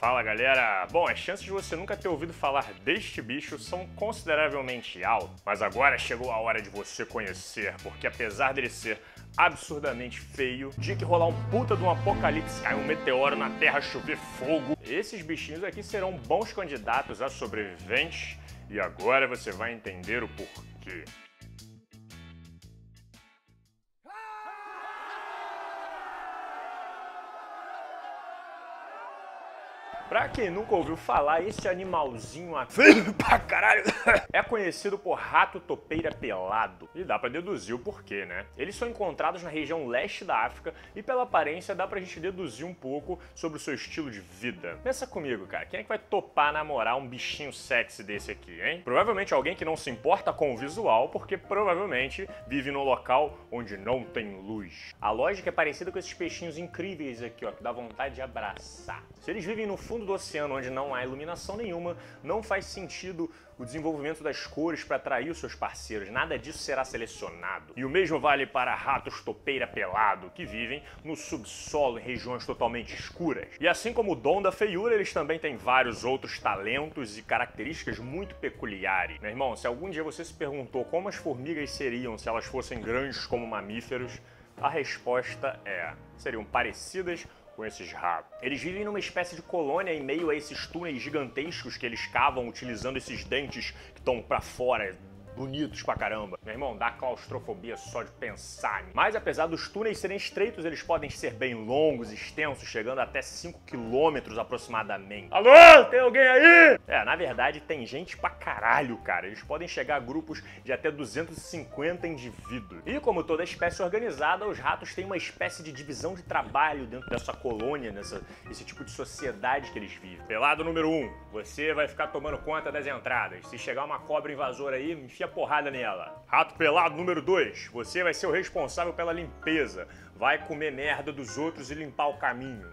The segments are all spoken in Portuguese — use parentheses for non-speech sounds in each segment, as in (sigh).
Fala galera! Bom, as chances de você nunca ter ouvido falar deste bicho são consideravelmente altas, mas agora chegou a hora de você conhecer, porque apesar dele ser absurdamente feio, dia que rolar um puta de um apocalipse, cair um meteoro na Terra, chover fogo, esses bichinhos aqui serão bons candidatos a sobreviventes e agora você vai entender o porquê. Pra quem nunca ouviu falar, esse animalzinho aqui, pra caralho, (laughs) é conhecido por rato topeira pelado. E dá pra deduzir o porquê, né? Eles são encontrados na região leste da África e pela aparência dá pra gente deduzir um pouco sobre o seu estilo de vida. Pensa comigo, cara, quem é que vai topar namorar um bichinho sexy desse aqui, hein? Provavelmente alguém que não se importa com o visual, porque provavelmente vive num local onde não tem luz. A lógica é parecida com esses peixinhos incríveis aqui, ó, que dá vontade de abraçar. Se eles vivem no fundo fundo do oceano, onde não há iluminação nenhuma, não faz sentido o desenvolvimento das cores para atrair os seus parceiros. Nada disso será selecionado. E o mesmo vale para ratos topeira pelado, que vivem no subsolo em regiões totalmente escuras. E assim como o dom da feiura, eles também têm vários outros talentos e características muito peculiares. Meu irmão, se algum dia você se perguntou como as formigas seriam se elas fossem grandes como mamíferos, a resposta é: seriam parecidas com esses ratos. Eles vivem numa espécie de colônia em meio a esses túneis gigantescos que eles cavam utilizando esses dentes que estão para fora bonitos pra caramba. Meu irmão, dá claustrofobia só de pensar. Mas apesar dos túneis serem estreitos, eles podem ser bem longos, extensos, chegando até 5 quilômetros aproximadamente. Alô, tem alguém aí? É, na verdade tem gente pra caralho, cara. Eles podem chegar a grupos de até 250 indivíduos. E como toda espécie organizada, os ratos têm uma espécie de divisão de trabalho dentro dessa colônia, nessa, esse tipo de sociedade que eles vivem. Pelado número 1, um, você vai ficar tomando conta das entradas. Se chegar uma cobra invasora aí, enfia porrada nela. Rato pelado número 2. Você vai ser o responsável pela limpeza. Vai comer merda dos outros e limpar o caminho.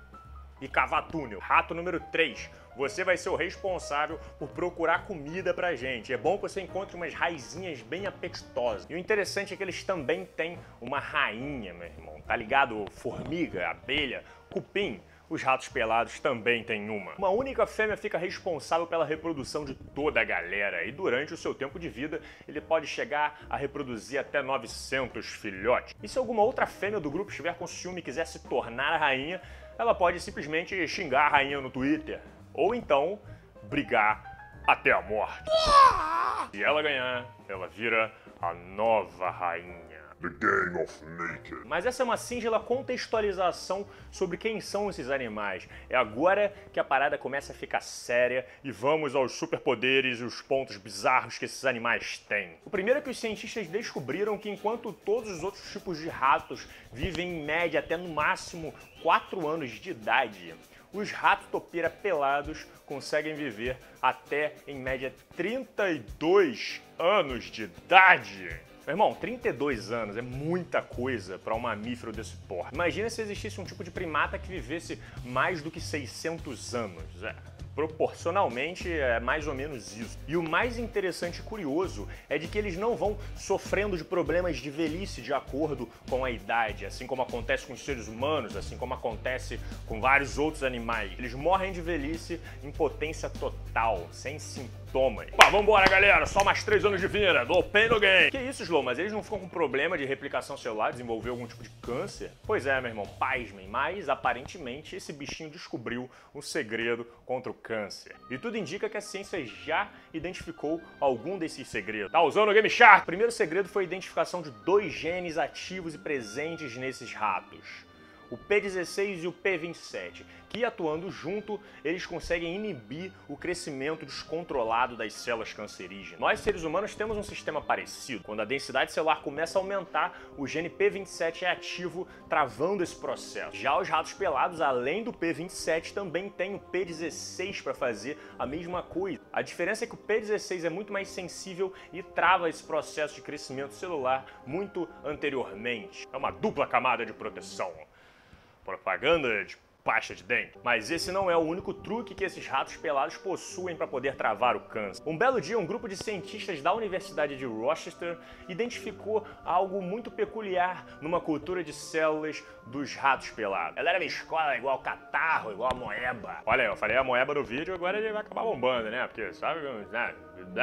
E cavar túnel. Rato número 3. Você vai ser o responsável por procurar comida pra gente. É bom que você encontre umas raizinhas bem apetitosas. E o interessante é que eles também têm uma rainha, meu irmão. Tá ligado? Formiga, abelha, cupim. Os ratos pelados também têm uma. Uma única fêmea fica responsável pela reprodução de toda a galera e durante o seu tempo de vida ele pode chegar a reproduzir até 900 filhotes. E se alguma outra fêmea do grupo estiver com ciúme e quiser se tornar a rainha, ela pode simplesmente xingar a rainha no Twitter. Ou então brigar até a morte. Se ela ganhar, ela vira a nova rainha. The Gang of Naked. Mas essa é uma singela contextualização sobre quem são esses animais. É agora que a parada começa a ficar séria e vamos aos superpoderes e os pontos bizarros que esses animais têm. O primeiro é que os cientistas descobriram que enquanto todos os outros tipos de ratos vivem em média até no máximo 4 anos de idade, os ratos topeira pelados conseguem viver até em média 32 anos de idade. Meu irmão, 32 anos é muita coisa para um mamífero desse porte. Imagina se existisse um tipo de primata que vivesse mais do que 600 anos. É proporcionalmente é mais ou menos isso. E o mais interessante e curioso é de que eles não vão sofrendo de problemas de velhice de acordo com a idade, assim como acontece com os seres humanos, assim como acontece com vários outros animais. Eles morrem de velhice em potência total, sem sintomas. Pá, vambora, galera! Só mais três anos de vida, do Pain no Game! Que isso, Slow? Mas eles não ficam com problema de replicação celular, desenvolver algum tipo de câncer? Pois é, meu irmão, pasmem, mas aparentemente esse bichinho descobriu um segredo contra o câncer. E tudo indica que a ciência já identificou algum desses segredos. Tá usando o Game Shark? O primeiro segredo foi a identificação de dois genes ativos e presentes nesses ratos o P16 e o P27, que atuando junto, eles conseguem inibir o crescimento descontrolado das células cancerígenas. Nós, seres humanos, temos um sistema parecido. Quando a densidade celular começa a aumentar, o gene P27 é ativo, travando esse processo. Já os ratos pelados, além do P27, também têm o P16 para fazer a mesma coisa. A diferença é que o P16 é muito mais sensível e trava esse processo de crescimento celular muito anteriormente. É uma dupla camada de proteção propaganda de pasta de dente. Mas esse não é o único truque que esses ratos pelados possuem para poder travar o câncer. Um belo dia, um grupo de cientistas da Universidade de Rochester identificou algo muito peculiar numa cultura de células dos ratos pelados. Ela era escola igual catarro, igual moeba. Olha, eu falei a moeba no vídeo, agora ele vai acabar bombando, né? Porque, sabe, né?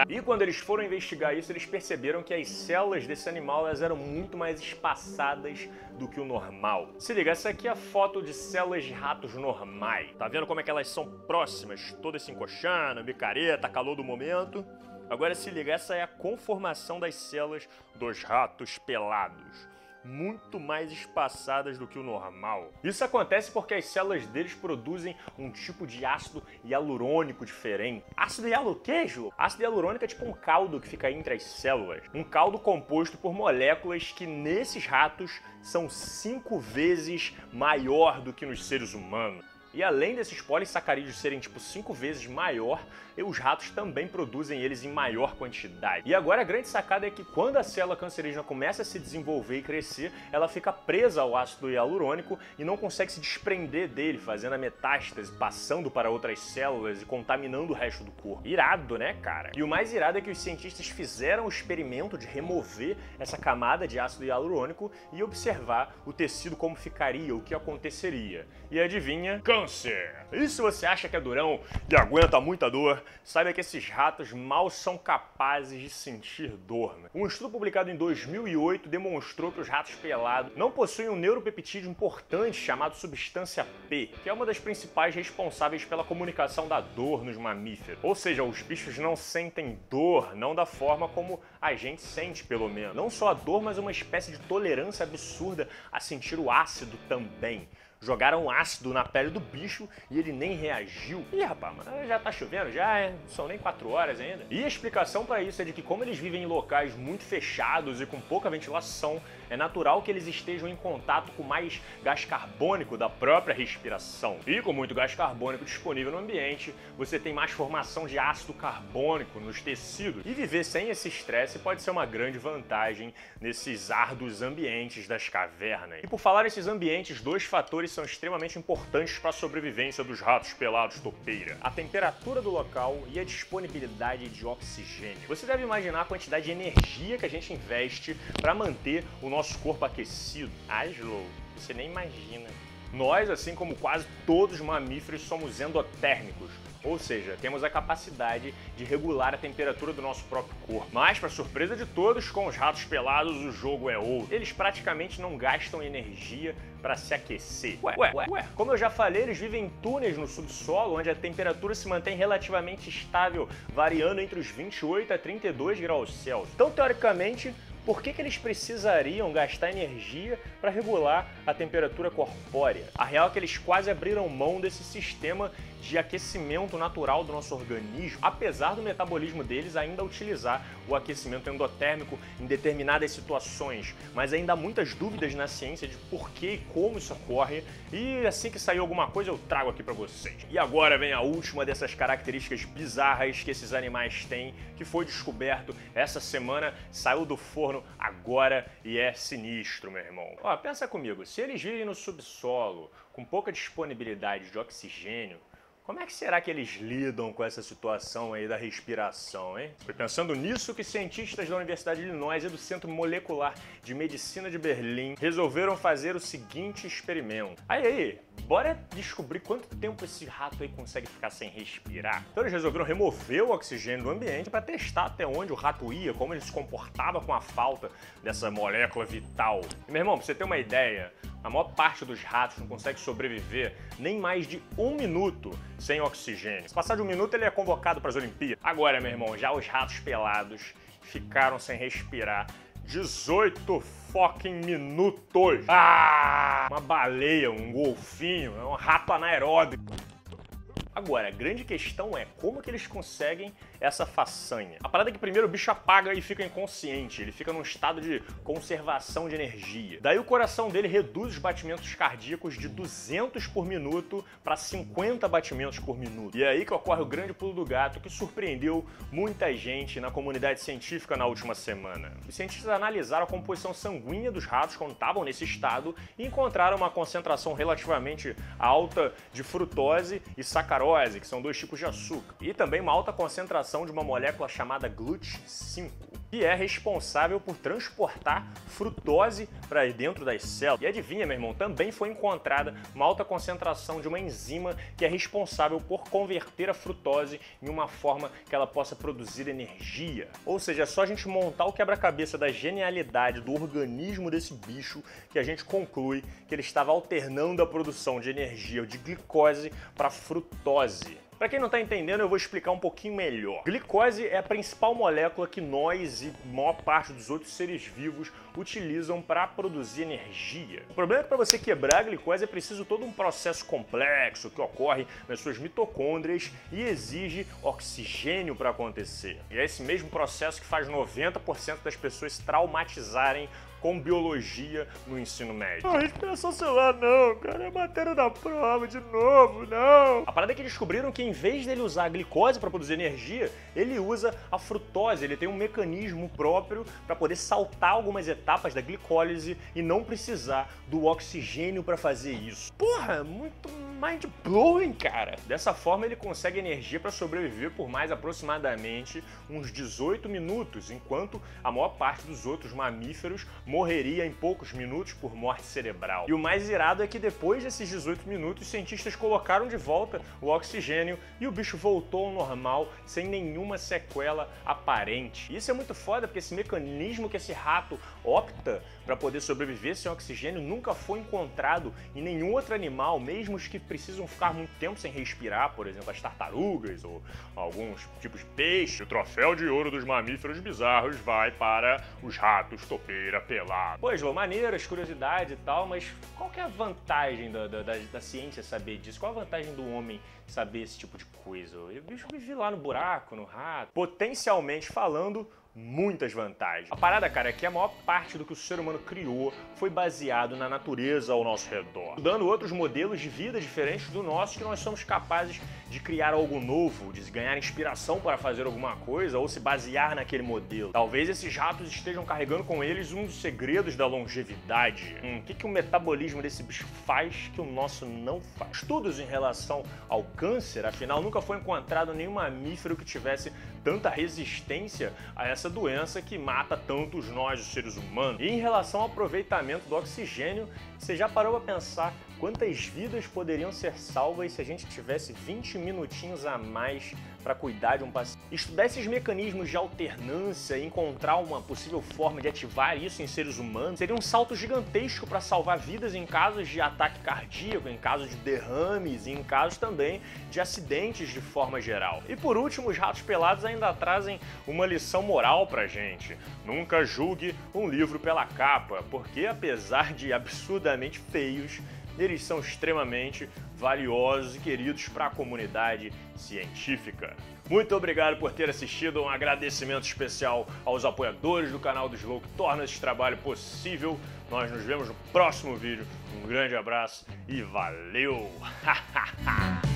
E quando eles foram investigar isso, eles perceberam que as células desse animal elas eram muito mais espaçadas do que o normal. Se liga, essa aqui é a foto de células de ratos normais. Tá vendo como é que elas são próximas, todas se encoxando, micareta, calor do momento? Agora se liga, essa é a conformação das células dos ratos pelados muito mais espaçadas do que o normal. Isso acontece porque as células deles produzem um tipo de ácido hialurônico diferente. Ácido hialurônico? Ácido hialurônico é tipo um caldo que fica entre as células. Um caldo composto por moléculas que nesses ratos são cinco vezes maior do que nos seres humanos. E além desses polissacarídeos serem tipo 5 vezes maior, os ratos também produzem eles em maior quantidade. E agora a grande sacada é que quando a célula cancerígena começa a se desenvolver e crescer, ela fica presa ao ácido hialurônico e não consegue se desprender dele, fazendo a metástase, passando para outras células e contaminando o resto do corpo. Irado, né, cara? E o mais irado é que os cientistas fizeram o experimento de remover essa camada de ácido hialurônico e observar o tecido como ficaria, o que aconteceria. E adivinha? Câncer! E se você acha que é durão e aguenta muita dor, saiba que esses ratos mal são capazes de sentir dor. Né? Um estudo publicado em 2008 demonstrou que os ratos pelados não possuem um neuropeptídeo importante chamado substância P, que é uma das principais responsáveis pela comunicação da dor nos mamíferos. Ou seja, os bichos não sentem dor, não da forma como a gente sente, pelo menos. Não só a dor, mas uma espécie de tolerância absurda a sentir o ácido também. Jogaram ácido na pele do bicho e ele nem reagiu. Ih, rapaz, mas já tá chovendo, já é, são nem 4 horas ainda. E a explicação para isso é de que como eles vivem em locais muito fechados e com pouca ventilação, é natural que eles estejam em contato com mais gás carbônico da própria respiração. E com muito gás carbônico disponível no ambiente, você tem mais formação de ácido carbônico nos tecidos. E viver sem esse estresse pode ser uma grande vantagem nesses árduos ambientes das cavernas. E por falar nesses ambientes, dois fatores são extremamente importantes para a sobrevivência dos ratos pelados topeira: a temperatura do local e a disponibilidade de oxigênio. Você deve imaginar a quantidade de energia que a gente investe para manter o nosso corpo aquecido. Ah, Slow, você nem imagina. Nós, assim como quase todos os mamíferos, somos endotérmicos, ou seja, temos a capacidade de regular a temperatura do nosso próprio corpo. Mas, para surpresa de todos, com os ratos pelados o jogo é outro. Eles praticamente não gastam energia para se aquecer. Ué, ué, ué. Como eu já falei, eles vivem em túneis no subsolo, onde a temperatura se mantém relativamente estável, variando entre os 28 a 32 graus Celsius. Então, teoricamente, por que, que eles precisariam gastar energia para regular a temperatura corpórea? A real é que eles quase abriram mão desse sistema de aquecimento natural do nosso organismo, apesar do metabolismo deles ainda utilizar o aquecimento endotérmico em determinadas situações. Mas ainda há muitas dúvidas na ciência de por que e como isso ocorre, e assim que sair alguma coisa eu trago aqui para vocês. E agora vem a última dessas características bizarras que esses animais têm, que foi descoberto essa semana, saiu do forno agora e é sinistro, meu irmão. Ó, pensa comigo, se eles vivem no subsolo, com pouca disponibilidade de oxigênio, como é que será que eles lidam com essa situação aí da respiração, hein? Foi pensando nisso que cientistas da Universidade de Illinois e do Centro Molecular de Medicina de Berlim resolveram fazer o seguinte experimento. Aí, aí, bora descobrir quanto tempo esse rato aí consegue ficar sem respirar. Então eles resolveram remover o oxigênio do ambiente para testar até onde o rato ia, como ele se comportava com a falta dessa molécula vital. E, meu irmão, pra você ter uma ideia, a maior parte dos ratos não consegue sobreviver nem mais de um minuto sem oxigênio. Se passar de um minuto, ele é convocado para as Olimpíadas. Agora, meu irmão, já os ratos pelados ficaram sem respirar 18 fucking minutos. Ah! Uma baleia, um golfinho, um rato anaeróbico. Agora, a grande questão é como que eles conseguem essa façanha? A parada é que primeiro o bicho apaga e fica inconsciente, ele fica num estado de conservação de energia. Daí o coração dele reduz os batimentos cardíacos de 200 por minuto para 50 batimentos por minuto. E é aí que ocorre o grande pulo do gato que surpreendeu muita gente na comunidade científica na última semana. Os cientistas analisaram a composição sanguínea dos ratos quando estavam nesse estado e encontraram uma concentração relativamente alta de frutose e sacarose, que são dois tipos de açúcar, e também uma alta concentração de uma molécula chamada GLUT5, que é responsável por transportar frutose para dentro das células. E adivinha, meu irmão, também foi encontrada uma alta concentração de uma enzima que é responsável por converter a frutose em uma forma que ela possa produzir energia. Ou seja, é só a gente montar o quebra-cabeça da genialidade do organismo desse bicho que a gente conclui que ele estava alternando a produção de energia de glicose para frutose. Para quem não está entendendo, eu vou explicar um pouquinho melhor. Glicose é a principal molécula que nós e maior parte dos outros seres vivos utilizam para produzir energia. O problema é que para você quebrar a glicose é preciso todo um processo complexo que ocorre nas suas mitocôndrias e exige oxigênio para acontecer. E é esse mesmo processo que faz 90% das pessoas traumatizarem com biologia no ensino médio. Ah, respiração celular não, cara, é matéria da prova de novo, não. A parada é que descobriram que em vez dele usar a glicose para produzir energia, ele usa a frutose, ele tem um mecanismo próprio para poder saltar algumas etapas da glicólise e não precisar do oxigênio para fazer isso. Porra, muito mind blowing, cara. Dessa forma ele consegue energia para sobreviver por mais aproximadamente uns 18 minutos, enquanto a maior parte dos outros mamíferos morreria em poucos minutos por morte cerebral. E o mais irado é que depois desses 18 minutos, os cientistas colocaram de volta o oxigênio e o bicho voltou ao normal sem nenhuma sequela aparente. Isso é muito foda porque esse mecanismo que esse rato opta para poder sobreviver sem oxigênio nunca foi encontrado em nenhum outro animal, mesmo os que precisam ficar muito tempo sem respirar, por exemplo, as tartarugas ou alguns tipos de peixe. O troféu de ouro dos mamíferos bizarros vai para os ratos topeira pelado. Pois, Lô, maneiras, curiosidade e tal, mas qual que é a vantagem da, da, da, da ciência saber disso? Qual a vantagem do homem saber esse tipo de coisa? O bicho vive lá no buraco, no rato. Potencialmente falando, muitas vantagens. A parada, cara, é que a maior parte do que o ser humano criou foi baseado na natureza ao nosso redor, dando outros modelos de vida diferentes do nosso que nós somos capazes de criar algo novo, de ganhar inspiração para fazer alguma coisa ou se basear naquele modelo. Talvez esses ratos estejam carregando com eles um dos segredos da longevidade. Hum, o que, que o metabolismo desse bicho faz que o nosso não faz? Estudos em relação ao câncer, afinal, nunca foi encontrado nenhum mamífero que tivesse tanta resistência a essa doença que mata tantos nós, os seres humanos. E em relação ao aproveitamento do oxigênio, você já parou para pensar quantas vidas poderiam ser salvas se a gente tivesse 20 minutinhos a mais para cuidar de um paciente? Estudar esses mecanismos de alternância e encontrar uma possível forma de ativar isso em seres humanos seria um salto gigantesco para salvar vidas em casos de ataque cardíaco, em casos de derrames e em casos também de acidentes de forma geral. E por último, os ratos pelados ainda trazem uma lição moral pra gente. Nunca julgue um livro pela capa, porque apesar de absurdamente feios, eles são extremamente valiosos e queridos para a comunidade científica. Muito obrigado por ter assistido, um agradecimento especial aos apoiadores do canal do Slow que tornam esse trabalho possível. Nós nos vemos no próximo vídeo. Um grande abraço e valeu! (laughs)